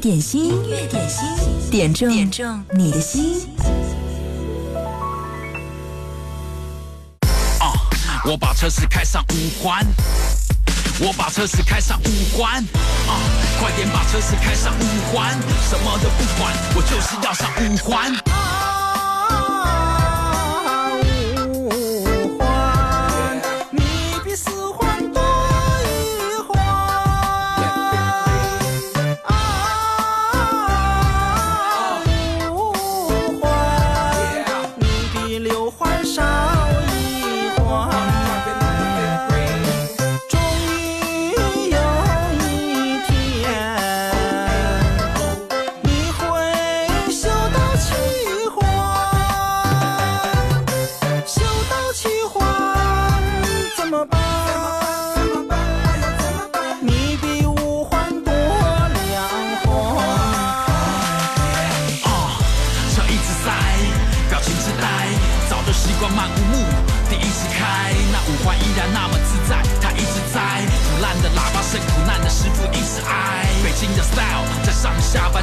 点心，音乐点心，点中点中你的心。啊！我把车子开上五环，我把车子开上五环。啊！快点把车子开上五环，什么都不管，我就是要上五环。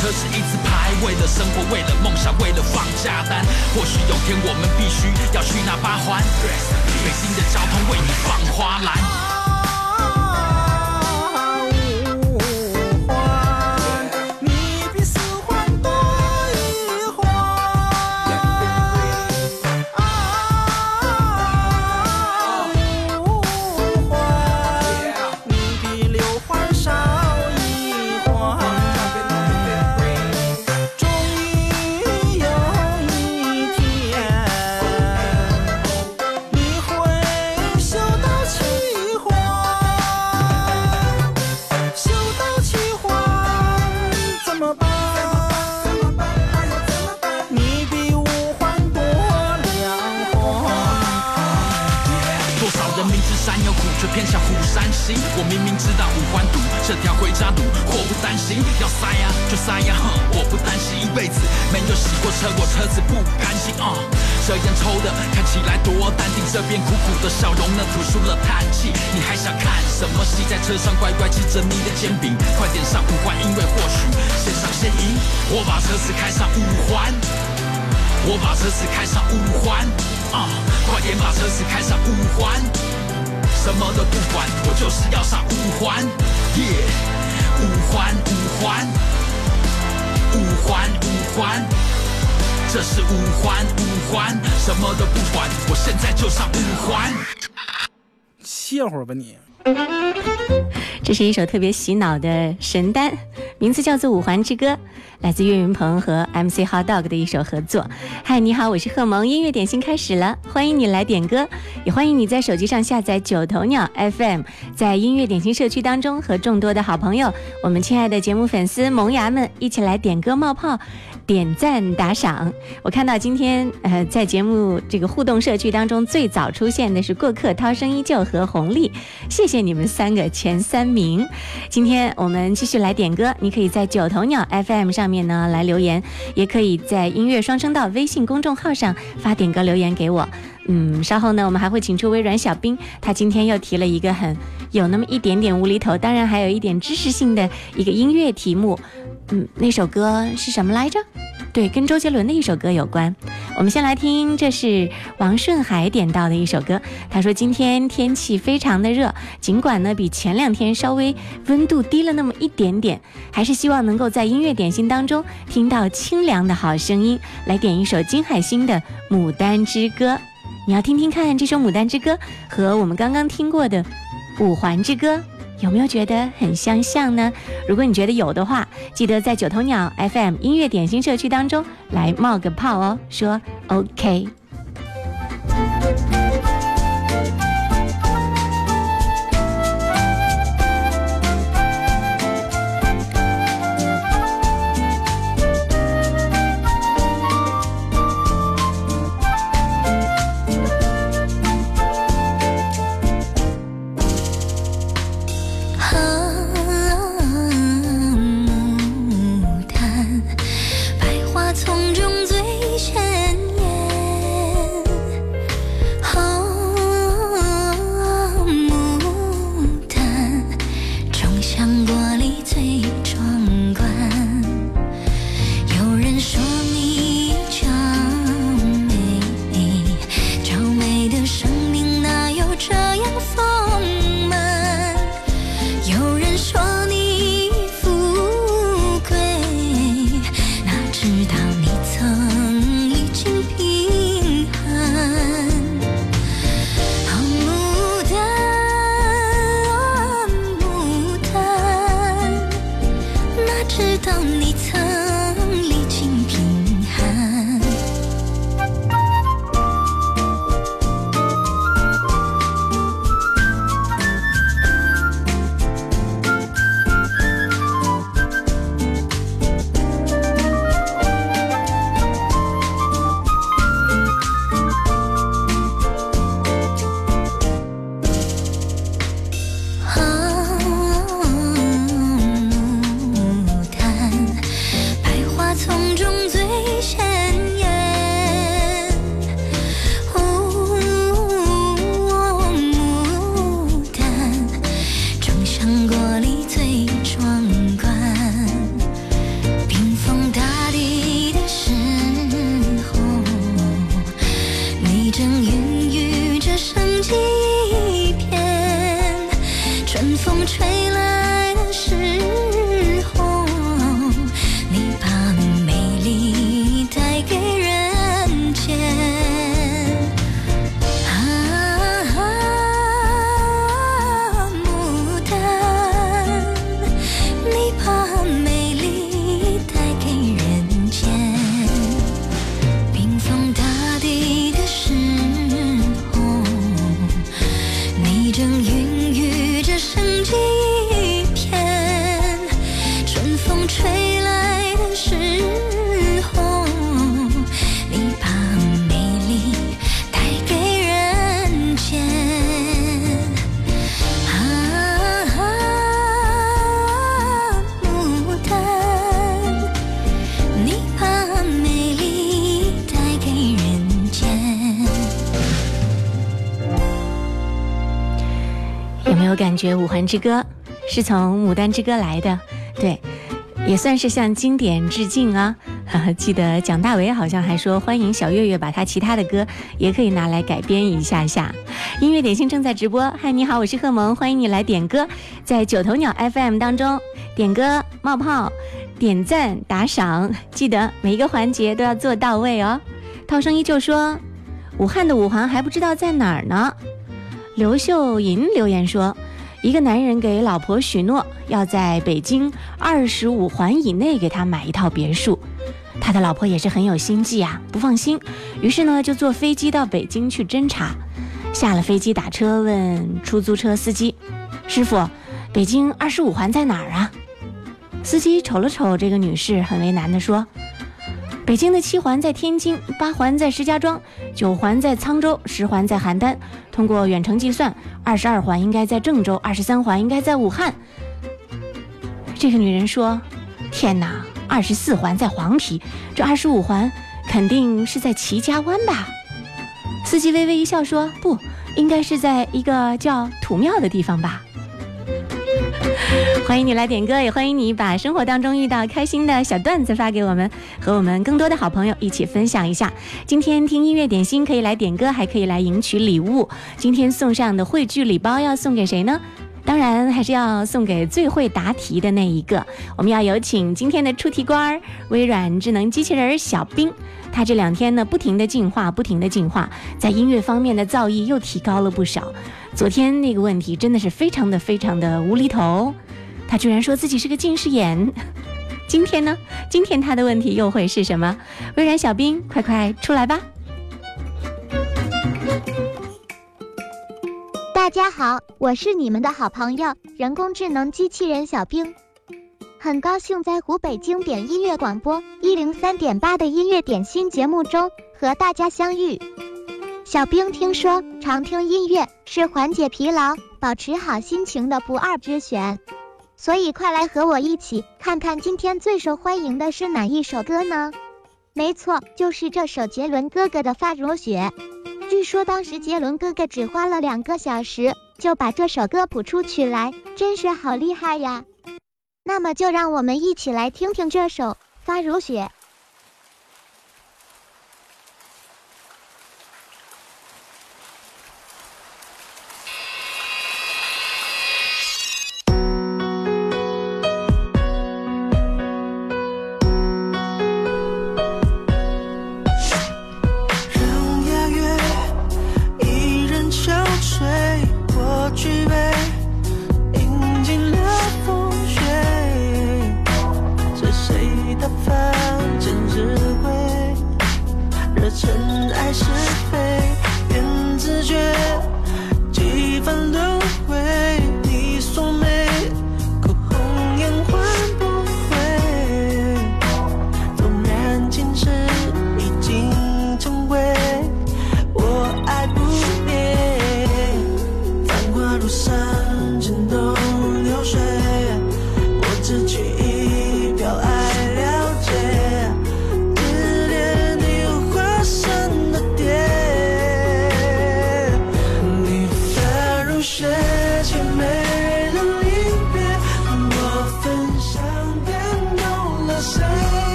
车是一支牌，为了生活，为了梦想，为了放假单。或许有天，我们必须要去那八环。北京的交通为你放花篮。吧你，这是一首特别洗脑的神单，名字叫做《五环之歌》，来自岳云鹏和 MC Hot Dog 的一首合作。嗨，你好，我是贺萌，音乐点心开始了，欢迎你来点歌，也欢迎你在手机上下载九头鸟 FM，在音乐点心社区当中和众多的好朋友，我们亲爱的节目粉丝萌芽们一起来点歌冒泡。点赞打赏，我看到今天呃在节目这个互动社区当中最早出现的是过客涛声依旧和红利，谢谢你们三个前三名。今天我们继续来点歌，你可以在九头鸟 FM 上面呢来留言，也可以在音乐双声道微信公众号上发点歌留言给我。嗯，稍后呢我们还会请出微软小兵，他今天又提了一个很有那么一点点无厘头，当然还有一点知识性的一个音乐题目。嗯，那首歌是什么来着？对，跟周杰伦的一首歌有关。我们先来听，这是王顺海点到的一首歌。他说今天天气非常的热，尽管呢比前两天稍微温度低了那么一点点，还是希望能够在音乐点心当中听到清凉的好声音。来点一首金海心的《牡丹之歌》，你要听听看这首《牡丹之歌》和我们刚刚听过的《五环之歌》。有没有觉得很相像呢？如果你觉得有的话，记得在九头鸟 FM 音乐点心社区当中来冒个泡哦，说 OK。觉《五环之歌》是从《牡丹之歌》来的？对，也算是向经典致敬啊！记得蒋大为好像还说，欢迎小月月把他其他的歌也可以拿来改编一下下。音乐点心正在直播，嗨，你好，我是贺萌，欢迎你来点歌，在九头鸟 FM 当中点歌、冒泡、点赞、打赏，记得每一个环节都要做到位哦。涛声依旧说，武汉的五环还不知道在哪儿呢。刘秀银留言说，一个男人给老婆许诺要在北京二十五环以内给他买一套别墅，他的老婆也是很有心计啊，不放心，于是呢就坐飞机到北京去侦查。下了飞机打车问出租车司机：“师傅，北京二十五环在哪儿啊？”司机瞅了瞅这个女士，很为难地说：“北京的七环在天津，八环在石家庄，九环在沧州，十环在邯郸。通过远程计算，二十二环应该在郑州，二十三环应该在武汉。”这个女人说：“天哪，二十四环在黄陂，这二十五环肯定是在齐家湾吧？”司机微微一笑说：“不，应该是在一个叫土庙的地方吧。” 欢迎你来点歌，也欢迎你把生活当中遇到开心的小段子发给我们，和我们更多的好朋友一起分享一下。今天听音乐点心可以来点歌，还可以来赢取礼物。今天送上的汇聚礼包要送给谁呢？当然还是要送给最会答题的那一个。我们要有请今天的出题官儿——微软智能机器人小冰。他这两天呢，不停的进化，不停的进化，在音乐方面的造诣又提高了不少。昨天那个问题真的是非常的非常的无厘头，他居然说自己是个近视眼。今天呢？今天他的问题又会是什么？微软小冰，快快出来吧！大家好，我是你们的好朋友人工智能机器人小冰，很高兴在湖北经典音乐广播一零三点八的音乐点心节目中和大家相遇。小冰听说常听音乐是缓解疲劳、保持好心情的不二之选，所以快来和我一起看看今天最受欢迎的是哪一首歌呢？没错，就是这首杰伦哥哥的《发如雪》。据说当时杰伦哥哥只花了两个小时就把这首歌谱出曲来，真是好厉害呀！那么就让我们一起来听听这首《发如雪》。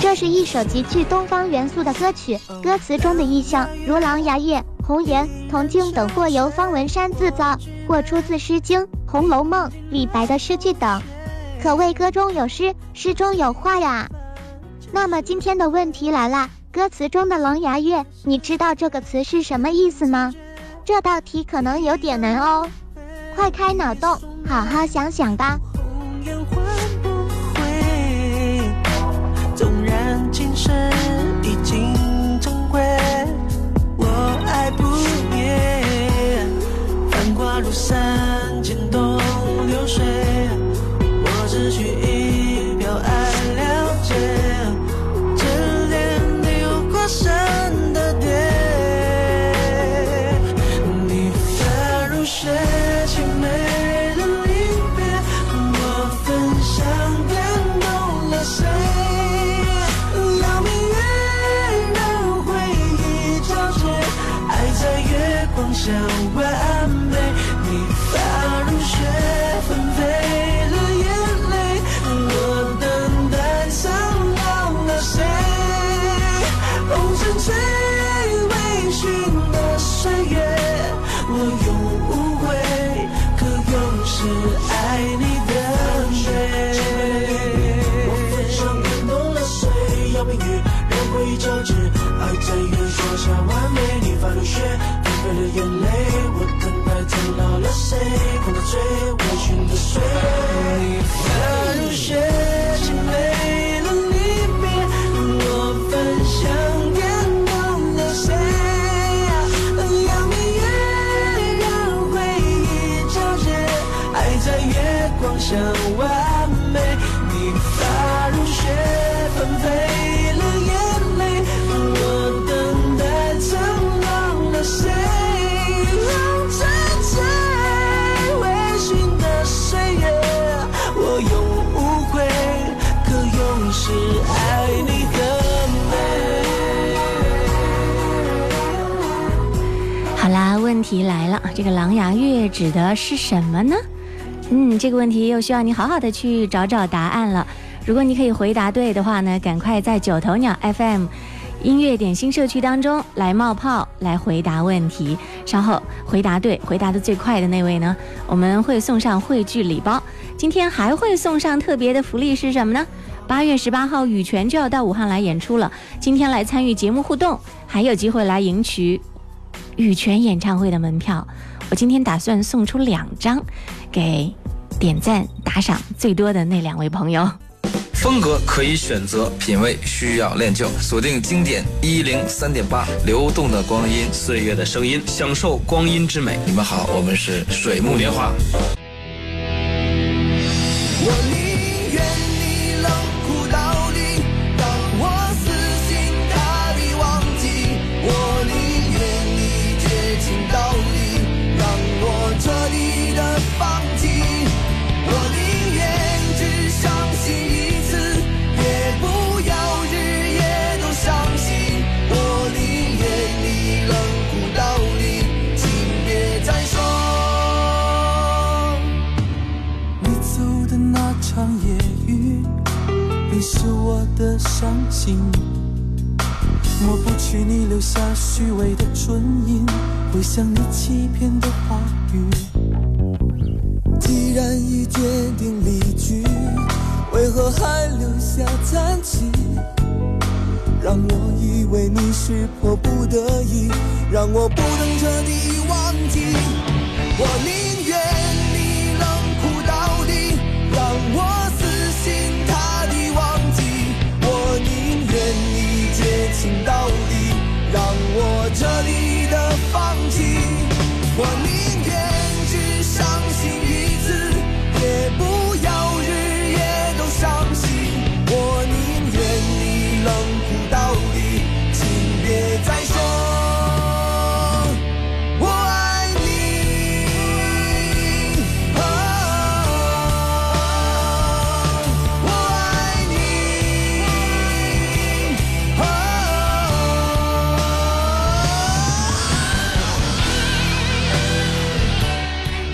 这是一首极具东方元素的歌曲，歌词中的意象如狼牙月、红颜、铜镜等，或由方文山自造，或出自《诗经》《红楼梦》李白的诗句等，可谓歌中有诗，诗中有画呀。那么今天的问题来了，歌词中的狼牙月，你知道这个词是什么意思吗？这道题可能有点难哦，快开脑洞，好好想想吧。然今生已经成灰，我爱不灭。繁华如散题来了，这个狼牙月指的是什么呢？嗯，这个问题又需要你好好的去找找答案了。如果你可以回答对的话呢，赶快在九头鸟 FM 音乐点心社区当中来冒泡，来回答问题。稍后回答对，回答的最快的那位呢，我们会送上汇聚礼包。今天还会送上特别的福利是什么呢？八月十八号，羽泉就要到武汉来演出了。今天来参与节目互动，还有机会来赢取羽泉演唱会的门票。我今天打算送出两张，给点赞打赏最多的那两位朋友。风格可以选择，品味需要练就。锁定经典一零三点八，流动的光阴，岁月的声音，享受光阴之美。你们好，我们是水木年华。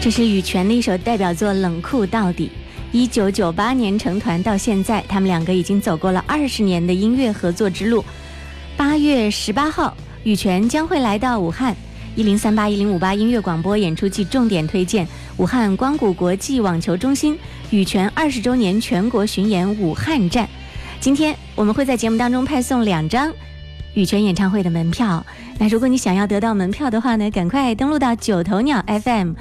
这是羽泉的一首代表作《冷酷到底》。一九九八年成团到现在，他们两个已经走过了二十年的音乐合作之路。八月十八号，羽泉将会来到武汉一零三八一零五八音乐广播演出季重点推荐武汉光谷国际网球中心羽泉二十周年全国巡演武汉站。今天我们会在节目当中派送两张羽泉演唱会的门票。那如果你想要得到门票的话呢，赶快登录到九头鸟 FM。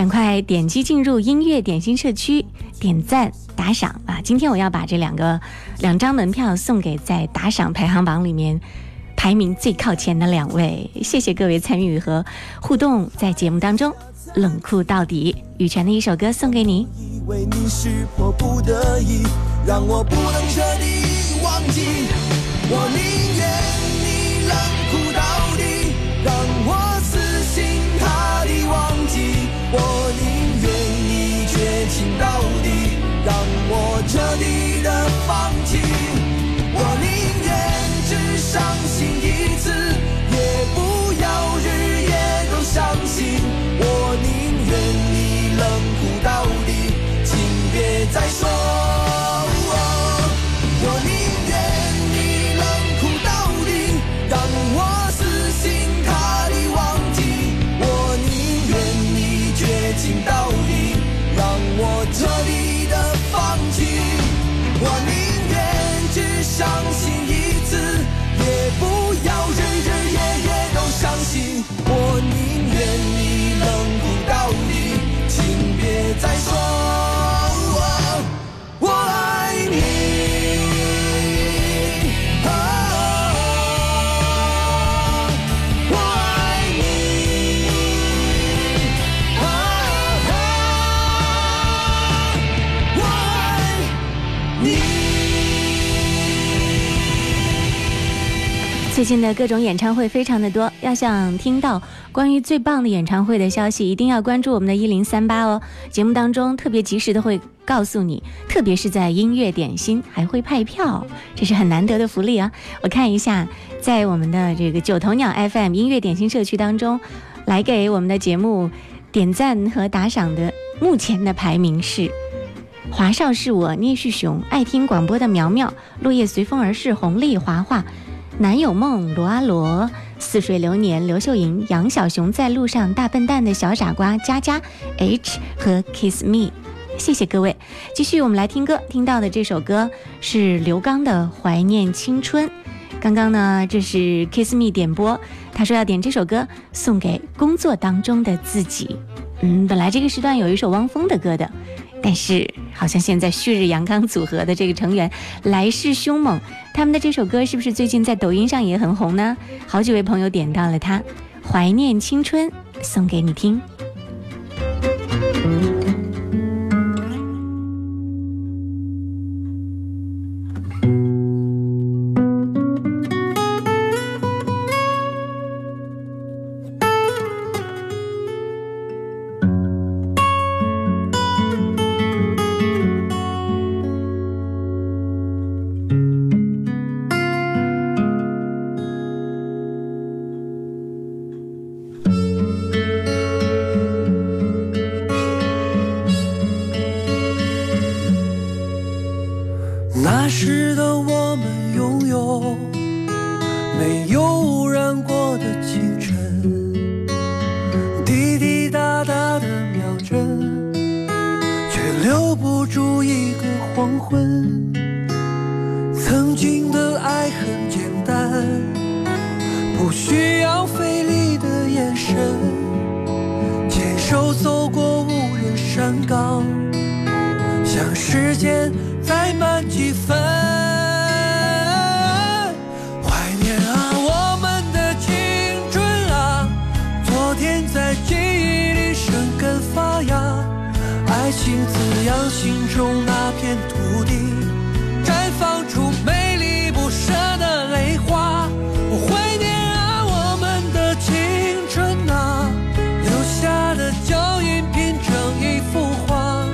赶快点击进入音乐点心社区，点赞打赏啊！今天我要把这两个两张门票送给在打赏排行榜里面排名最靠前的两位，谢谢各位参与和互动，在节目当中冷酷到底，羽泉的一首歌送给你。以为你是迫不得已，让我不能彻底忘记。我你情到底，让我彻底的放弃。我宁愿只伤心最近的各种演唱会非常的多，要想听到关于最棒的演唱会的消息，一定要关注我们的一零三八哦。节目当中特别及时的会告诉你，特别是在音乐点心还会派票，这是很难得的福利啊！我看一下，在我们的这个九头鸟 FM 音乐点心社区当中，来给我们的节目点赞和打赏的目前的排名是。华少是我，聂旭雄，爱听广播的苗苗，落叶随风而逝，红丽华华，南有梦，罗阿罗，似水流年，刘秀莹，杨小熊在路上，大笨蛋的小傻瓜，佳佳，H 和 Kiss Me，谢谢各位。继续我们来听歌，听到的这首歌是刘刚的《怀念青春》。刚刚呢，这是 Kiss Me 点播，他说要点这首歌送给工作当中的自己。嗯，本来这个时段有一首汪峰的歌的，但是好像现在旭日阳刚组合的这个成员来势凶猛，他们的这首歌是不是最近在抖音上也很红呢？好几位朋友点到了它，《怀念青春》，送给你听。曾经的爱很简单。不需要费力的眼神，牵手走过无人山岗，像时间再慢几分。怀念啊，我们的青春啊，昨天在记忆里生根发芽，爱情滋养心中那片土，放出美丽不舍的泪花。我怀念啊，我们的青春啊，留下的脚印拼成一幅画。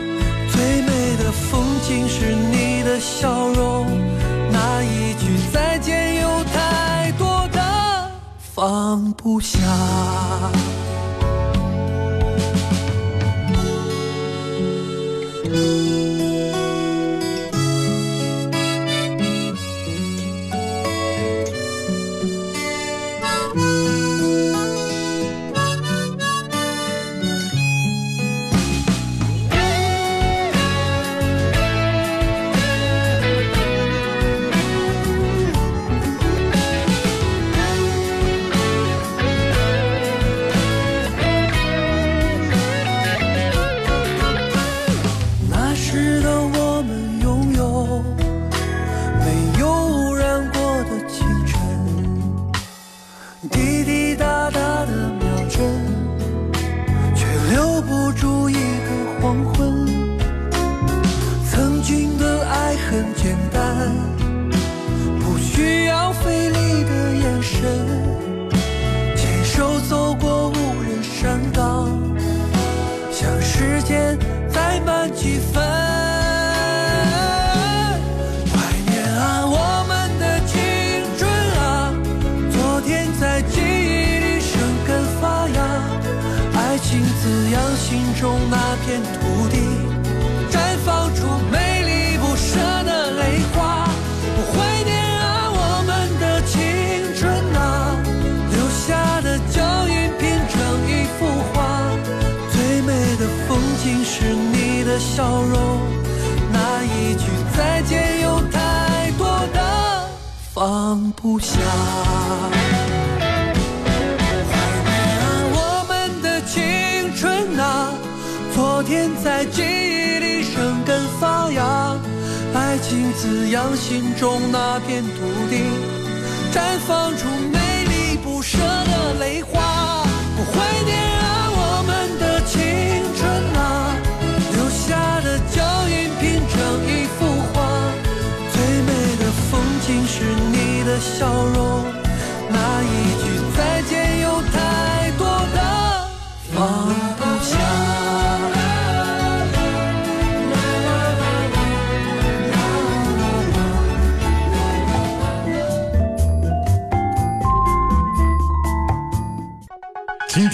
最美的风景是你的笑容，那一句再见有太多的放不下。的笑容，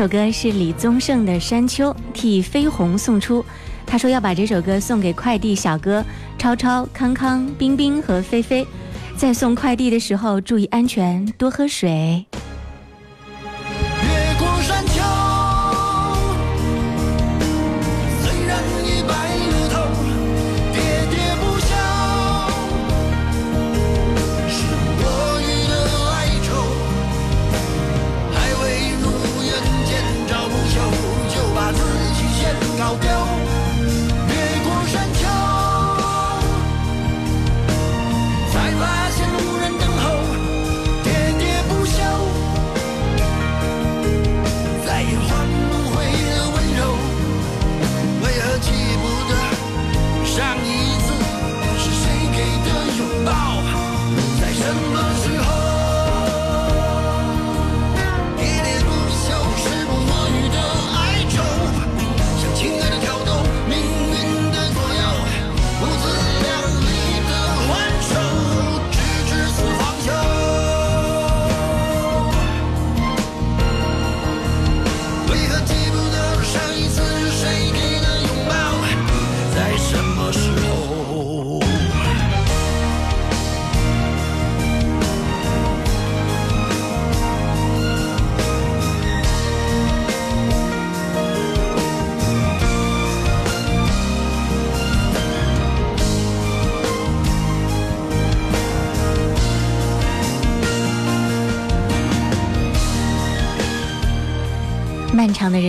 首歌是李宗盛的《山丘》，替飞鸿送出。他说要把这首歌送给快递小哥超超、康康、冰冰和菲菲，在送快递的时候注意安全，多喝水。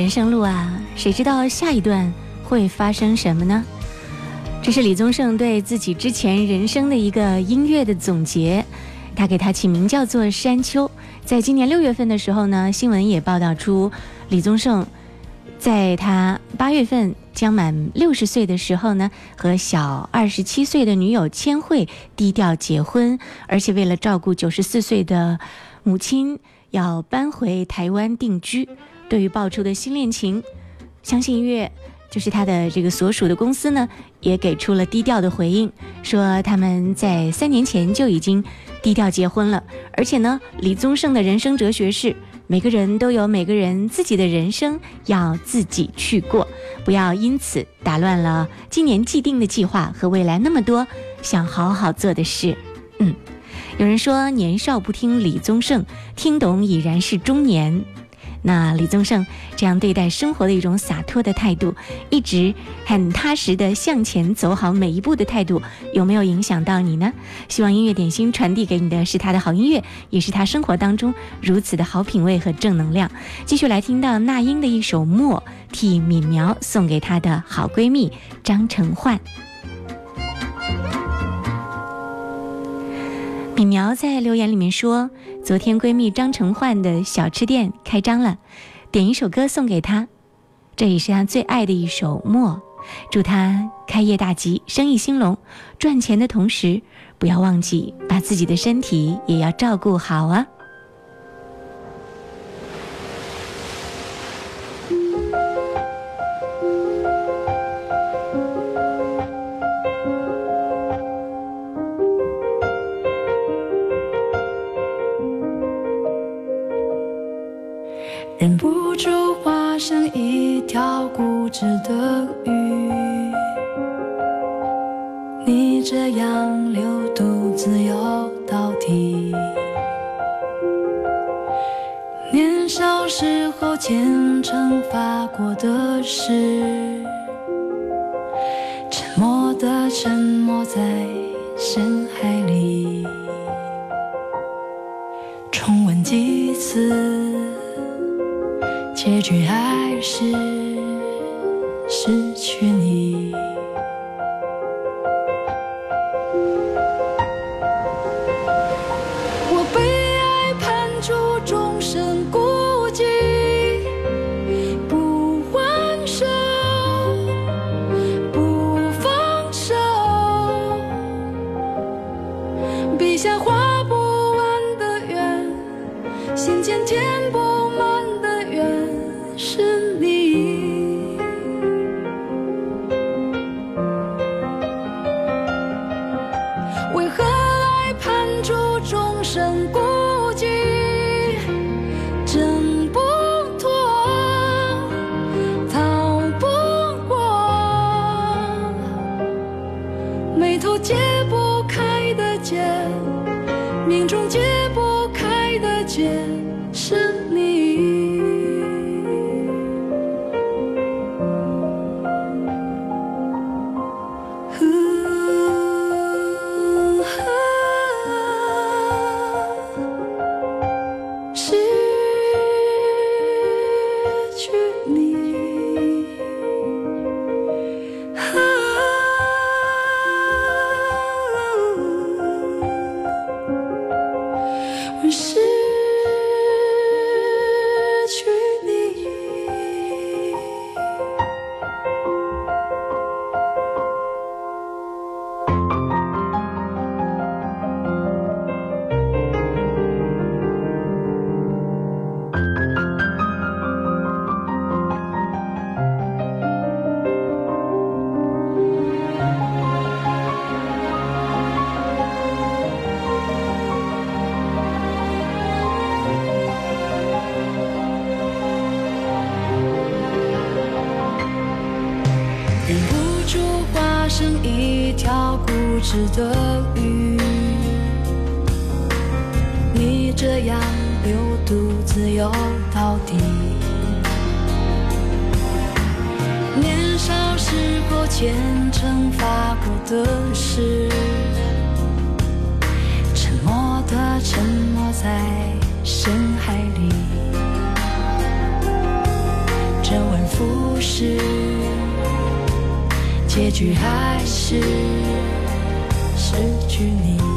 人生路啊，谁知道下一段会发生什么呢？这是李宗盛对自己之前人生的一个音乐的总结，他给他起名叫做《山丘》。在今年六月份的时候呢，新闻也报道出李宗盛在他八月份将满六十岁的时候呢，和小二十七岁的女友千惠低调结婚，而且为了照顾九十四岁的母亲，要搬回台湾定居。对于爆出的新恋情，相信音乐。就是他的这个所属的公司呢，也给出了低调的回应，说他们在三年前就已经低调结婚了。而且呢，李宗盛的人生哲学是：每个人都有每个人自己的人生要自己去过，不要因此打乱了今年既定的计划和未来那么多想好好做的事。嗯，有人说年少不听李宗盛，听懂已然是中年。那李宗盛这样对待生活的一种洒脱的态度，一直很踏实的向前走好每一步的态度，有没有影响到你呢？希望音乐点心传递给你的是他的好音乐，也是他生活当中如此的好品味和正能量。继续来听到那英的一首《默》，替敏苗送给她的好闺蜜张成焕。米苗在留言里面说：“昨天闺蜜张成焕的小吃店开张了，点一首歌送给她，这也是她最爱的一首《默》，祝她开业大吉，生意兴隆，赚钱的同时不要忘记把自己的身体也要照顾好啊。”忍不住化身一条固执的鱼，逆着洋流独自游到底。年少时候虔诚发过的誓，命中解不开的结，是深海里。周而复始，结局还是失去你。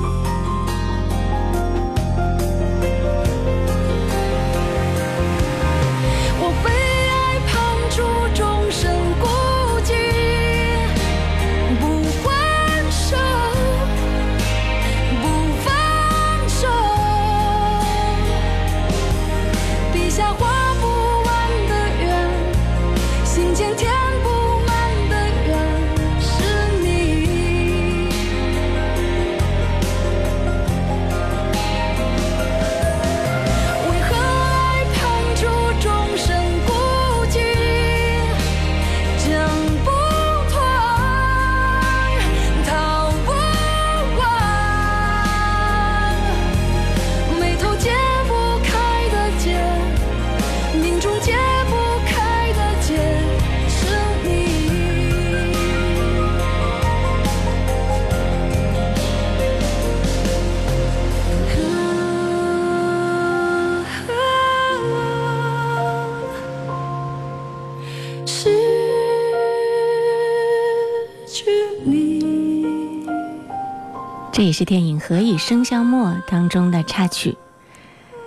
何以笙箫默》当中的插曲。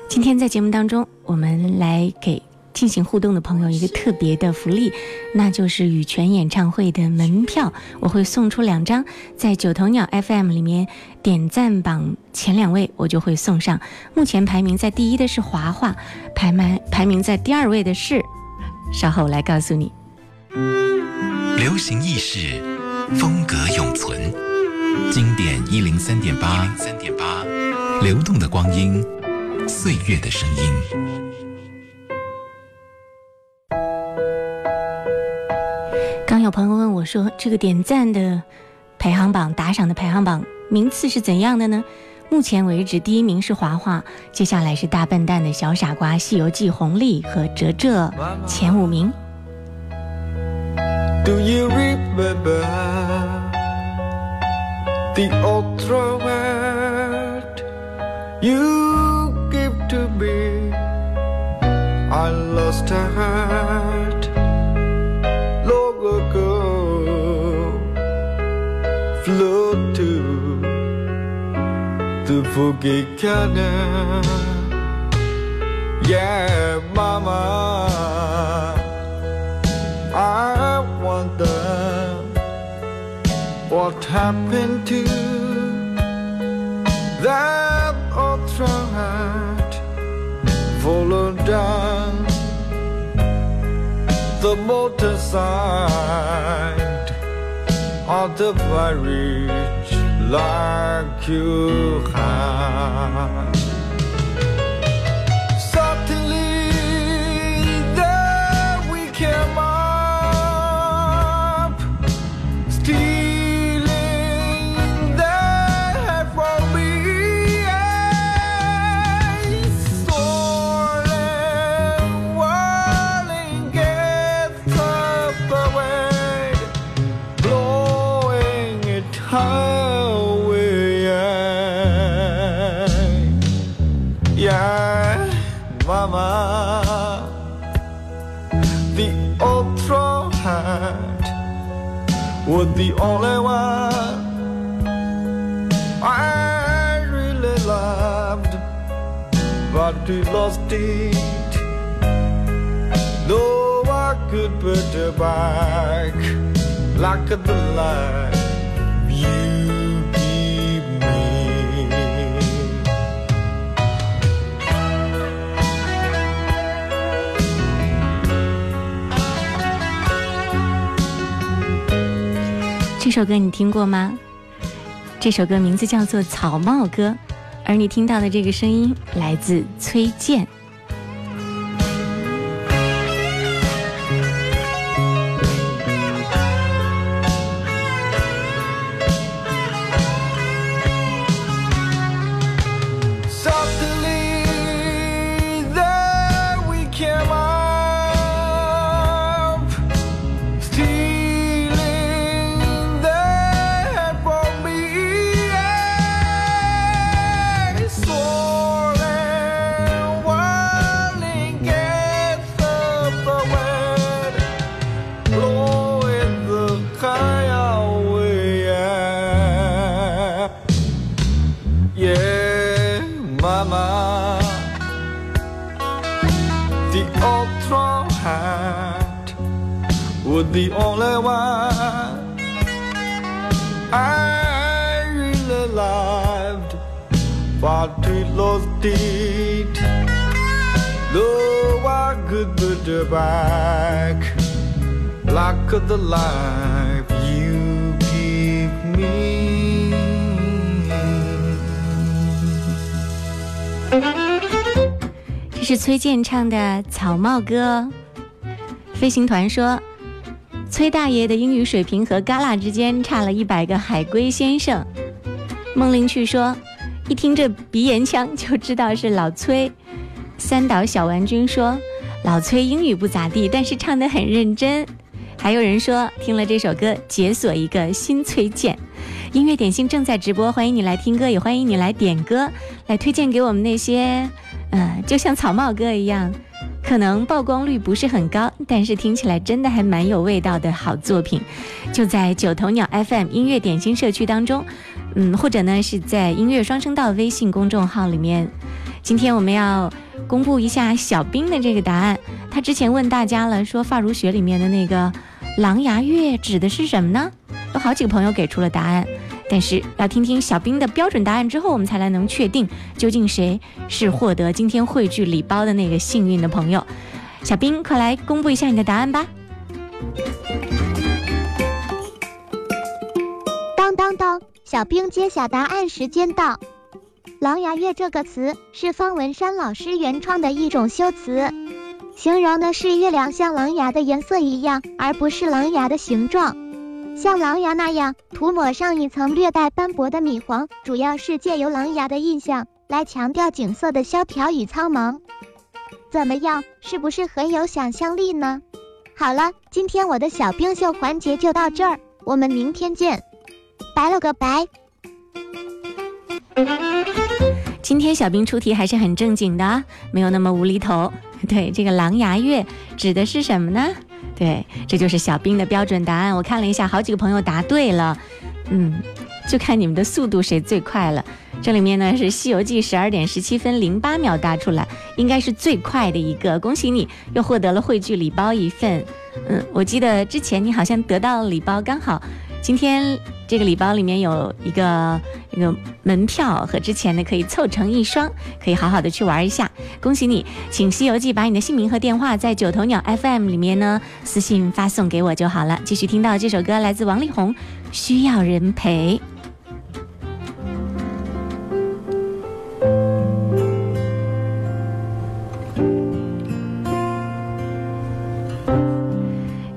今天在节目当中，我们来给进行互动的朋友一个特别的福利，那就是羽泉演唱会的门票，我会送出两张，在九头鸟 FM 里面点赞榜前两位，我就会送上。目前排名在第一的是华华，排名排名在第二位的是，稍后我来告诉你。流行意识，风格永存，经典一零三点八，三点八，流动的光阴，岁月的声音。刚有朋友问我说：“这个点赞的排行榜、打赏的排行榜名次是怎样的呢？”目前为止，第一名是华华，接下来是大笨蛋的小傻瓜、西游记、红利和哲哲，前五名。Do you remember the old word you gave to me? I lost a heart long ago. Flew to the Boogie. Yeah, mama. I what happened to that old heart followed down the motorside of the marriage like you had. The only one I really loved, but we lost it. No, I could put it back like the life 这首歌你听过吗？这首歌名字叫做《草帽歌》，而你听到的这个声音来自崔健。崔健唱的《草帽歌》。飞行团说，崔大爷的英语水平和旮旯之间差了一百个海龟先生。梦玲去说，一听这鼻炎腔就知道是老崔。三岛小丸君说，老崔英语不咋地，但是唱得很认真。还有人说，听了这首歌解锁一个新崔健。音乐点心正在直播，欢迎你来听歌，也欢迎你来点歌，来推荐给我们那些，呃，就像草帽哥一样，可能曝光率不是很高，但是听起来真的还蛮有味道的好作品，就在九头鸟 FM 音乐点心社区当中，嗯，或者呢是在音乐双声道微信公众号里面。今天我们要公布一下小兵的这个答案，他之前问大家了，说《发如雪》里面的那个狼牙月指的是什么呢？有好几个朋友给出了答案，但是要听听小兵的标准答案之后，我们才来能确定究竟谁是获得今天汇聚礼包的那个幸运的朋友。小兵，快来公布一下你的答案吧！当当当，小兵揭晓答案时间到。狼牙月这个词是方文山老师原创的一种修辞，形容的是月亮像狼牙的颜色一样，而不是狼牙的形状。像狼牙那样涂抹上一层略带斑驳的米黄，主要是借由狼牙的印象来强调景色的萧条与苍茫。怎么样，是不是很有想象力呢？好了，今天我的小冰秀环节就到这儿，我们明天见，拜了个拜。今天小兵出题还是很正经的，没有那么无厘头。对，这个狼牙月指的是什么呢？对，这就是小兵的标准答案。我看了一下，好几个朋友答对了，嗯，就看你们的速度谁最快了。这里面呢是《西游记》十二点十七分零八秒答出来，应该是最快的一个。恭喜你又获得了汇聚礼包一份。嗯，我记得之前你好像得到了礼包，刚好今天这个礼包里面有一个一个门票和之前的可以凑成一双，可以好好的去玩一下。恭喜你，请《西游记》把你的姓名和电话在九头鸟 FM 里面呢私信发送给我就好了。继续听到这首歌，来自王力宏，《需要人陪》。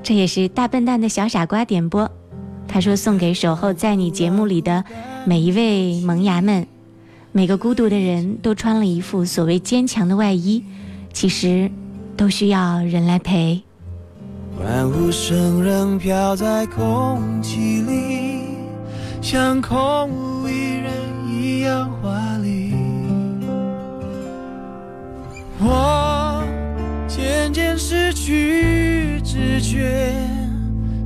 这也是大笨蛋的小傻瓜点播，他说送给守候在你节目里的每一位萌芽们，每个孤独的人都穿了一副所谓坚强的外衣，其实都需要人来陪。欢呼声仍飘在空气里，像空无一人一样华丽。我渐渐失去知觉，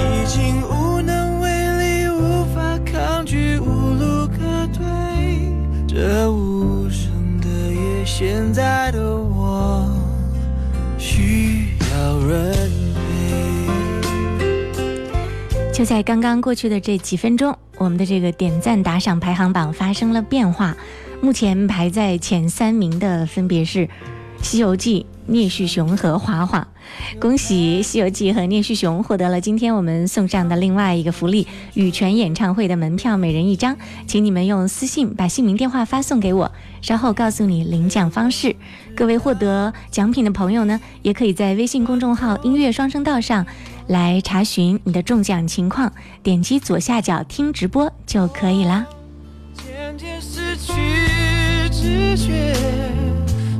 已经无能为力，无法抗拒，无路可退。这无声的夜，现在的我需要人陪。就在刚刚过去的这几分钟，我们的这个点赞打赏排行榜发生了变化，目前排在前三名的分别是《西游记》、聂旭雄和华华。恭喜《西游记》和聂旭雄获得了今天我们送上的另外一个福利——羽泉演唱会的门票，每人一张。请你们用私信把姓名、电话发送给我，稍后告诉你领奖方式。各位获得奖品的朋友呢，也可以在微信公众号“音乐双声道”上来查询你的中奖情况，点击左下角听直播就可以啦。渐渐失去知觉，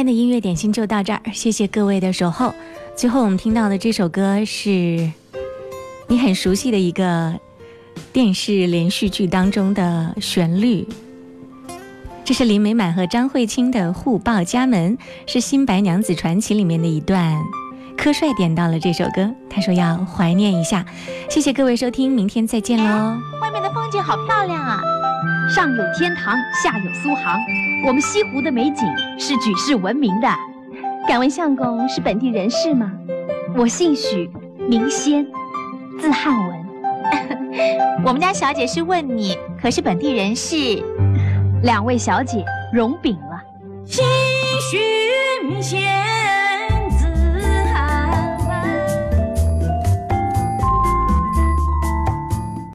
今天的音乐点心就到这儿，谢谢各位的守候。最后我们听到的这首歌是你很熟悉的一个电视连续剧当中的旋律，这是林美满和张慧清的《互报家门》，是《新白娘子传奇》里面的一段。柯帅点到了这首歌，他说要怀念一下。谢谢各位收听，明天再见喽。外面的风景好漂亮啊，上有天堂，下有苏杭，我们西湖的美景是举世闻名的。敢问相公是本地人士吗？我姓许，名仙，字汉文。我们家小姐是问你，可是本地人士？两位小姐容禀了。新寻仙。